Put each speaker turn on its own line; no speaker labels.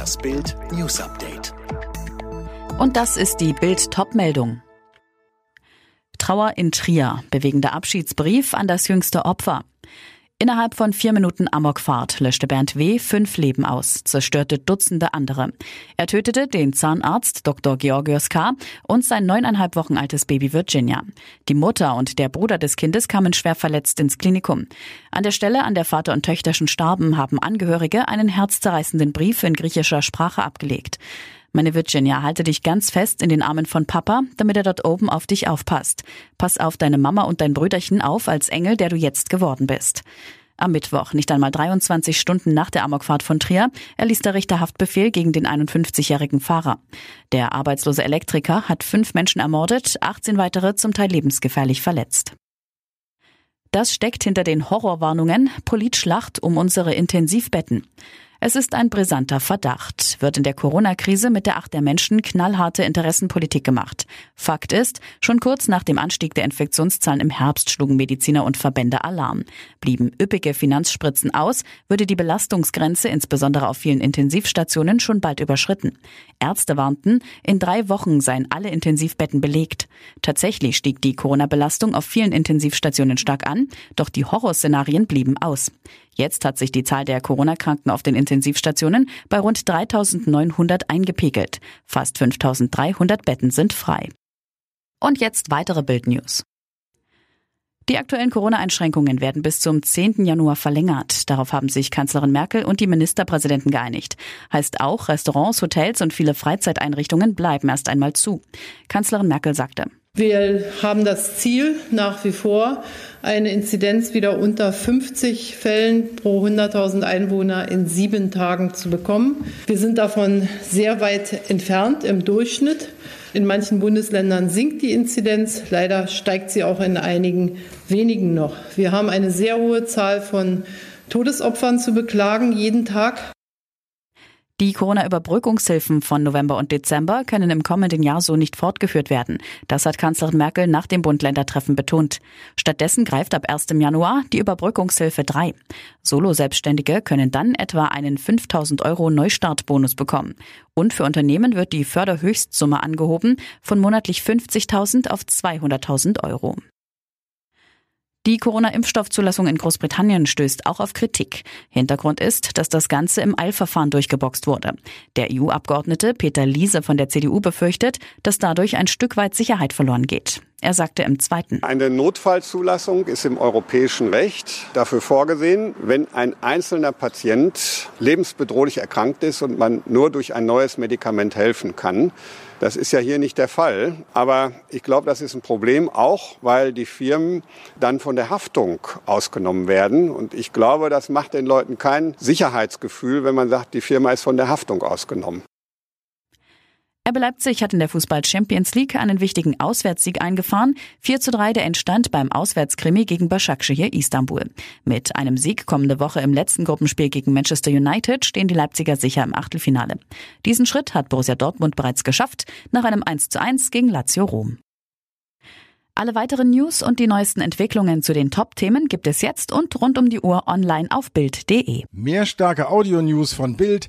Das Bild News Update.
Und das ist die Bild Topmeldung. Trauer in Trier, bewegender Abschiedsbrief an das jüngste Opfer. Innerhalb von vier Minuten Amokfahrt löschte Bernd W. fünf Leben aus, zerstörte Dutzende andere. Er tötete den Zahnarzt Dr. Georgios K. und sein neuneinhalb Wochen altes Baby Virginia. Die Mutter und der Bruder des Kindes kamen schwer verletzt ins Klinikum. An der Stelle, an der Vater und Töchterchen starben, haben Angehörige einen herzzerreißenden Brief in griechischer Sprache abgelegt. Meine Virginia, halte dich ganz fest in den Armen von Papa, damit er dort oben auf dich aufpasst. Pass auf deine Mama und dein Brüderchen auf als Engel, der du jetzt geworden bist. Am Mittwoch, nicht einmal 23 Stunden nach der Amokfahrt von Trier, erließ der Richter Haftbefehl gegen den 51-jährigen Fahrer. Der arbeitslose Elektriker hat fünf Menschen ermordet, 18 weitere zum Teil lebensgefährlich verletzt. Das steckt hinter den Horrorwarnungen Politschlacht um unsere Intensivbetten. Es ist ein brisanter Verdacht. Wird in der Corona-Krise mit der Acht der Menschen knallharte Interessenpolitik gemacht. Fakt ist, schon kurz nach dem Anstieg der Infektionszahlen im Herbst schlugen Mediziner und Verbände Alarm. Blieben üppige Finanzspritzen aus, würde die Belastungsgrenze insbesondere auf vielen Intensivstationen schon bald überschritten. Ärzte warnten, in drei Wochen seien alle Intensivbetten belegt. Tatsächlich stieg die Corona-Belastung auf vielen Intensivstationen stark an, doch die Horrorszenarien blieben aus. Jetzt hat sich die Zahl der Corona-Kranken auf den Intensivstationen bei rund 3900 eingepegelt. Fast 5300 Betten sind frei. Und jetzt weitere Bildnews. Die aktuellen Corona-Einschränkungen werden bis zum 10. Januar verlängert. Darauf haben sich Kanzlerin Merkel und die Ministerpräsidenten geeinigt. Heißt auch, Restaurants, Hotels und viele Freizeiteinrichtungen bleiben erst einmal zu. Kanzlerin Merkel sagte,
wir haben das Ziel nach wie vor, eine Inzidenz wieder unter 50 Fällen pro 100.000 Einwohner in sieben Tagen zu bekommen. Wir sind davon sehr weit entfernt im Durchschnitt. In manchen Bundesländern sinkt die Inzidenz. Leider steigt sie auch in einigen wenigen noch. Wir haben eine sehr hohe Zahl von Todesopfern zu beklagen jeden Tag.
Die Corona-Überbrückungshilfen von November und Dezember können im kommenden Jahr so nicht fortgeführt werden. Das hat Kanzlerin Merkel nach dem Bund-Länder-Treffen betont. Stattdessen greift ab 1. Januar die Überbrückungshilfe 3. Solo-Selbstständige können dann etwa einen 5000 Euro Neustartbonus bekommen. Und für Unternehmen wird die Förderhöchstsumme angehoben von monatlich 50.000 auf 200.000 Euro. Die Corona-Impfstoffzulassung in Großbritannien stößt auch auf Kritik. Hintergrund ist, dass das Ganze im Eilverfahren durchgeboxt wurde. Der EU-Abgeordnete Peter Liese von der CDU befürchtet, dass dadurch ein Stück weit Sicherheit verloren geht. Er sagte im zweiten.
Eine Notfallzulassung ist im europäischen Recht dafür vorgesehen, wenn ein einzelner Patient lebensbedrohlich erkrankt ist und man nur durch ein neues Medikament helfen kann. Das ist ja hier nicht der Fall. Aber ich glaube, das ist ein Problem auch, weil die Firmen dann von der Haftung ausgenommen werden. Und ich glaube, das macht den Leuten kein Sicherheitsgefühl, wenn man sagt, die Firma ist von der Haftung ausgenommen.
RB Leipzig hat in der Fußball Champions League einen wichtigen Auswärtssieg eingefahren. 4 zu 3, der entstand beim Auswärtskrimi gegen Başakşehir Istanbul. Mit einem Sieg kommende Woche im letzten Gruppenspiel gegen Manchester United stehen die Leipziger sicher im Achtelfinale. Diesen Schritt hat Borussia Dortmund bereits geschafft, nach einem 1 zu 1 gegen Lazio Rom. Alle weiteren News und die neuesten Entwicklungen zu den Top-Themen gibt es jetzt und rund um die Uhr online auf Bild.de.
Mehr starke Audio-News von Bild